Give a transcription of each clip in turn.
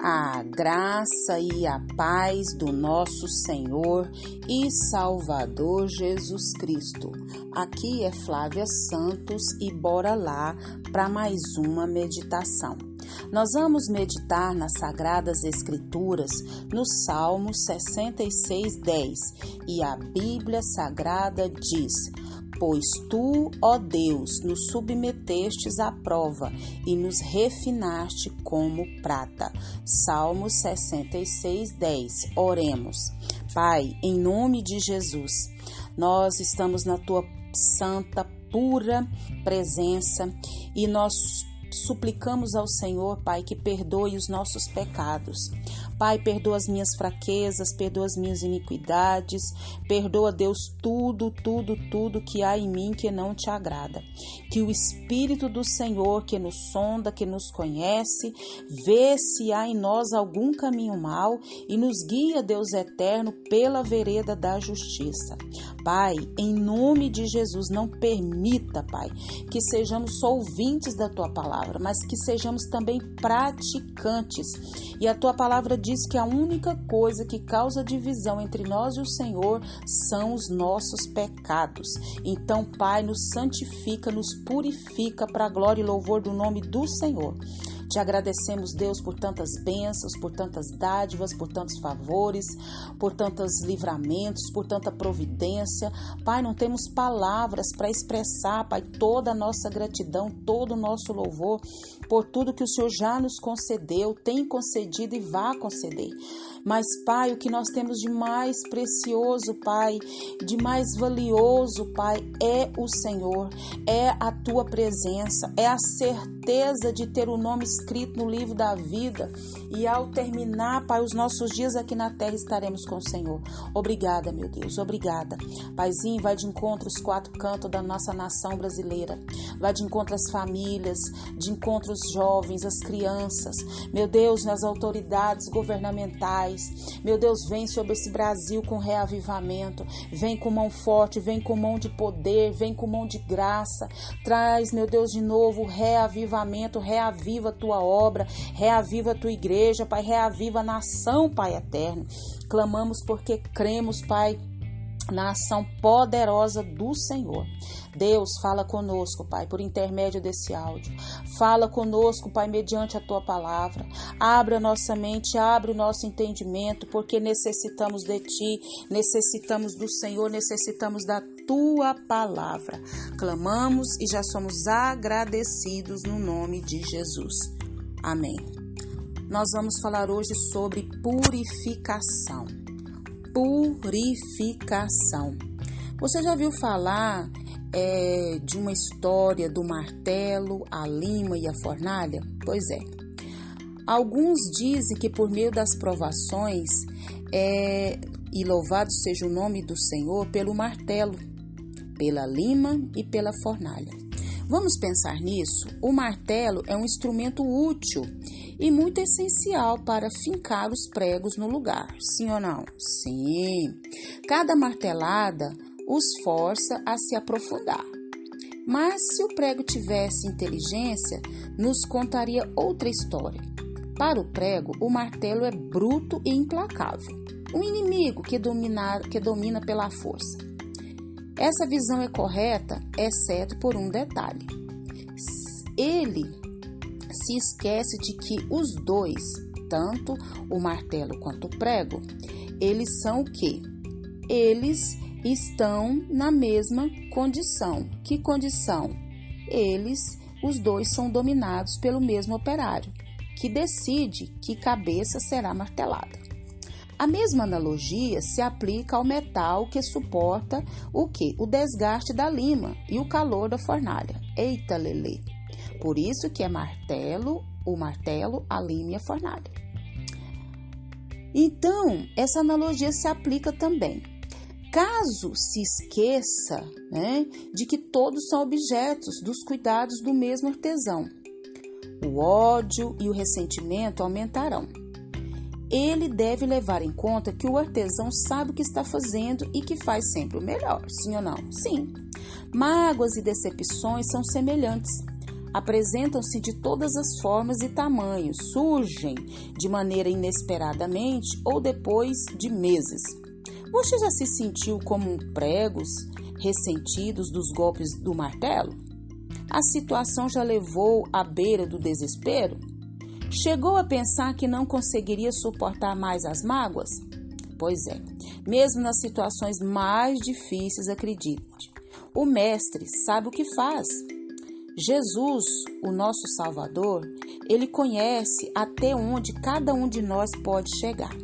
a graça e a paz do nosso Senhor e Salvador Jesus Cristo. Aqui é Flávia Santos e bora lá para mais uma meditação. Nós vamos meditar nas Sagradas Escrituras no Salmo 66, 10 e a Bíblia Sagrada diz. Pois tu, ó Deus, nos submetestes à prova e nos refinaste como prata. Salmos 66, 10. Oremos. Pai, em nome de Jesus, nós estamos na tua santa, pura presença e nós suplicamos ao Senhor, Pai, que perdoe os nossos pecados. Pai, perdoa as minhas fraquezas, perdoa as minhas iniquidades, perdoa, Deus, tudo, tudo, tudo que há em mim que não te agrada. Que o Espírito do Senhor, que nos sonda, que nos conhece, vê se há em nós algum caminho mau e nos guia, Deus eterno, pela vereda da justiça. Pai, em nome de Jesus, não permita, Pai, que sejamos só ouvintes da tua palavra, mas que sejamos também praticantes. E a tua palavra diz que a única coisa que causa divisão entre nós e o Senhor são os nossos pecados. Então, Pai, nos santifica, nos purifica para a glória e louvor do nome do Senhor. Te agradecemos, Deus, por tantas bênçãos, por tantas dádivas, por tantos favores, por tantos livramentos, por tanta providência. Pai, não temos palavras para expressar, Pai, toda a nossa gratidão, todo o nosso louvor por tudo que o Senhor já nos concedeu, tem concedido e vai conceder. Mas, Pai, o que nós temos de mais precioso, Pai, de mais valioso, Pai, é o Senhor, é a tua presença, é a certeza de ter o nome escrito no livro da vida. E ao terminar, Pai, os nossos dias aqui na terra estaremos com o Senhor. Obrigada, meu Deus, obrigada. Paizinho, vai de encontro os quatro cantos da nossa nação brasileira. Vai de encontro às famílias, de encontro os jovens, as crianças. Meu Deus, nas autoridades governamentais Meu Deus, vem sobre esse Brasil com reavivamento. Vem com mão forte, vem com mão de poder, vem com mão de graça. Traz, meu Deus, de novo reavivamento, reaviva a tua obra, reaviva a tua igreja, Pai, reaviva a nação, Pai eterno. Clamamos porque cremos, Pai na ação poderosa do Senhor. Deus, fala conosco, Pai, por intermédio desse áudio. Fala conosco, Pai, mediante a tua palavra. Abre a nossa mente, abre o nosso entendimento, porque necessitamos de ti, necessitamos do Senhor, necessitamos da tua palavra. Clamamos e já somos agradecidos no nome de Jesus. Amém. Nós vamos falar hoje sobre purificação purificação. Você já viu falar é, de uma história do martelo, a lima e a fornalha? Pois é. Alguns dizem que por meio das provações, é, e louvado seja o nome do Senhor, pelo martelo, pela lima e pela fornalha. Vamos pensar nisso? O martelo é um instrumento útil e muito essencial para fincar os pregos no lugar, sim ou não? Sim. Cada martelada os força a se aprofundar. Mas se o prego tivesse inteligência, nos contaria outra história. Para o prego, o martelo é bruto e implacável, um inimigo que, que domina pela força. Essa visão é correta, exceto por um detalhe. Ele se esquece de que os dois, tanto o martelo quanto o prego, eles são o quê? Eles estão na mesma condição. Que condição? Eles, os dois, são dominados pelo mesmo operário, que decide que cabeça será martelada. A mesma analogia se aplica ao metal que suporta o que? O desgaste da lima e o calor da fornalha. Eita, Lele! Por isso que é martelo, o martelo, a lima e a fornalha. Então, essa analogia se aplica também. Caso se esqueça né, de que todos são objetos dos cuidados do mesmo artesão, o ódio e o ressentimento aumentarão. Ele deve levar em conta que o artesão sabe o que está fazendo e que faz sempre o melhor, sim ou não? Sim. Mágoas e decepções são semelhantes apresentam-se de todas as formas e tamanhos, surgem de maneira inesperadamente ou depois de meses. Você já se sentiu como pregos ressentidos dos golpes do martelo? A situação já levou à beira do desespero? Chegou a pensar que não conseguiria suportar mais as mágoas? Pois é, mesmo nas situações mais difíceis, acredite, o Mestre sabe o que faz. Jesus, o nosso Salvador, ele conhece até onde cada um de nós pode chegar.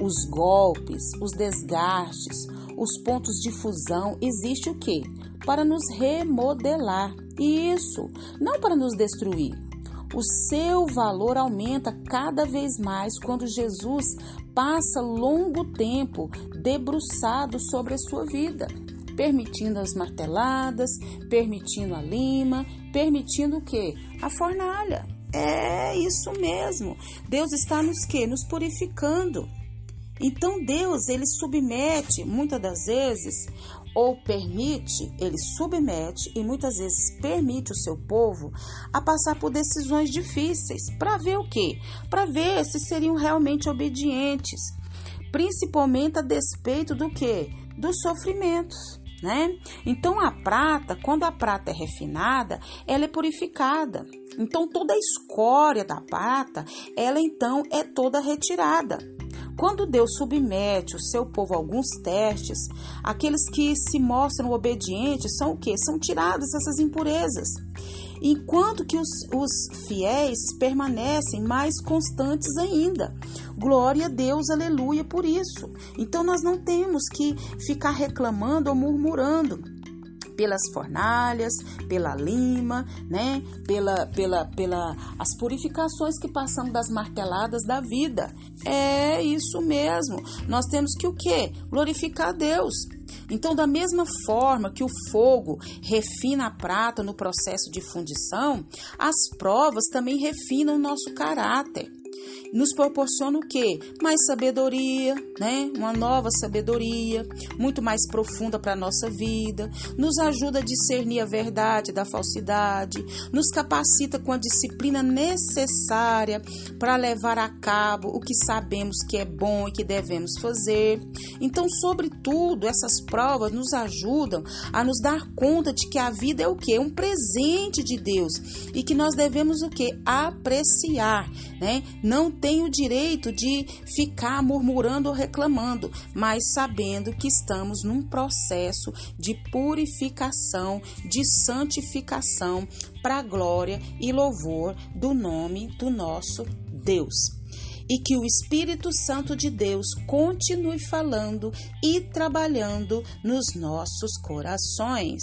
Os golpes, os desgastes, os pontos de fusão, existe o quê? Para nos remodelar. Isso, não para nos destruir. O seu valor aumenta cada vez mais quando Jesus passa longo tempo debruçado sobre a sua vida permitindo as marteladas, permitindo a lima, permitindo o que? A fornalha. É isso mesmo. Deus está nos que? Nos purificando. Então Deus, ele submete muitas das vezes ou permite, ele submete e muitas vezes permite o seu povo a passar por decisões difíceis para ver o quê? Para ver se seriam realmente obedientes, principalmente a despeito do que? Dos sofrimentos né? Então a prata, quando a prata é refinada, ela é purificada. Então toda a escória da prata, ela então é toda retirada. Quando Deus submete o seu povo a alguns testes, aqueles que se mostram obedientes são o que? São tiradas essas impurezas enquanto que os, os fiéis permanecem mais constantes ainda. Glória a Deus, aleluia por isso. Então nós não temos que ficar reclamando ou murmurando pelas fornalhas, pela lima, né? Pela, pela, pela as purificações que passamos das marteladas da vida. É isso mesmo. Nós temos que o quê? Glorificar Deus. Então, da mesma forma que o fogo refina a prata no processo de fundição, as provas também refinam o nosso caráter nos proporciona o quê? Mais sabedoria, né? Uma nova sabedoria, muito mais profunda para a nossa vida, nos ajuda a discernir a verdade da falsidade, nos capacita com a disciplina necessária para levar a cabo o que sabemos que é bom e que devemos fazer. Então, sobretudo, essas provas nos ajudam a nos dar conta de que a vida é o que? Um presente de Deus e que nós devemos o que? Apreciar, né? Não tem o direito de ficar murmurando ou reclamando, mas sabendo que estamos num processo de purificação, de santificação para a glória e louvor do nome do nosso Deus e que o Espírito Santo de Deus continue falando e trabalhando nos nossos corações.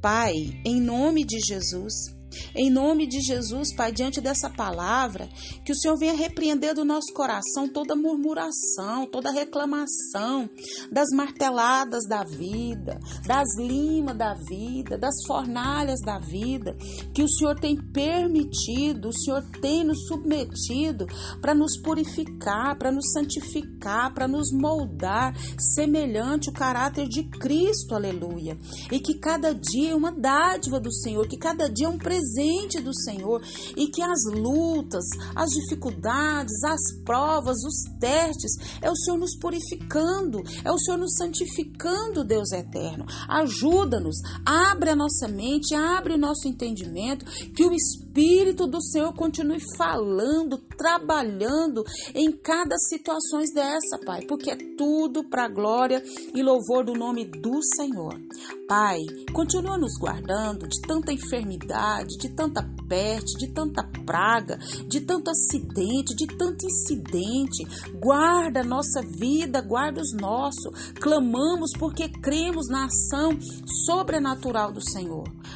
Pai, em nome de Jesus, em nome de Jesus, Pai, diante dessa palavra, que o Senhor venha repreender do nosso coração toda murmuração, toda reclamação, das marteladas da vida, das limas da vida, das fornalhas da vida, que o Senhor tem permitido, o Senhor tem nos submetido para nos purificar, para nos santificar, para nos moldar semelhante o caráter de Cristo, aleluia. E que cada dia é uma dádiva do Senhor, que cada dia é um presente presente do Senhor e que as lutas, as dificuldades, as provas, os testes, é o Senhor nos purificando, é o Senhor nos santificando, Deus eterno. Ajuda-nos, abre a nossa mente, abre o nosso entendimento, que o Espírito do Senhor continue falando, trabalhando em cada situação dessa, Pai, porque é tudo para glória e louvor do nome do Senhor. Pai, continua nos guardando de tanta enfermidade, de tanta peste, de tanta praga, de tanto acidente, de tanto incidente. Guarda a nossa vida, guarda os nossos. Clamamos porque cremos na ação sobrenatural do Senhor.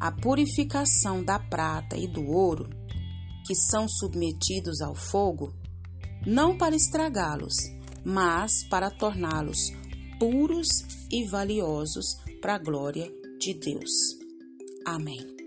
A purificação da prata e do ouro que são submetidos ao fogo, não para estragá-los, mas para torná-los puros e valiosos para a glória de Deus. Amém.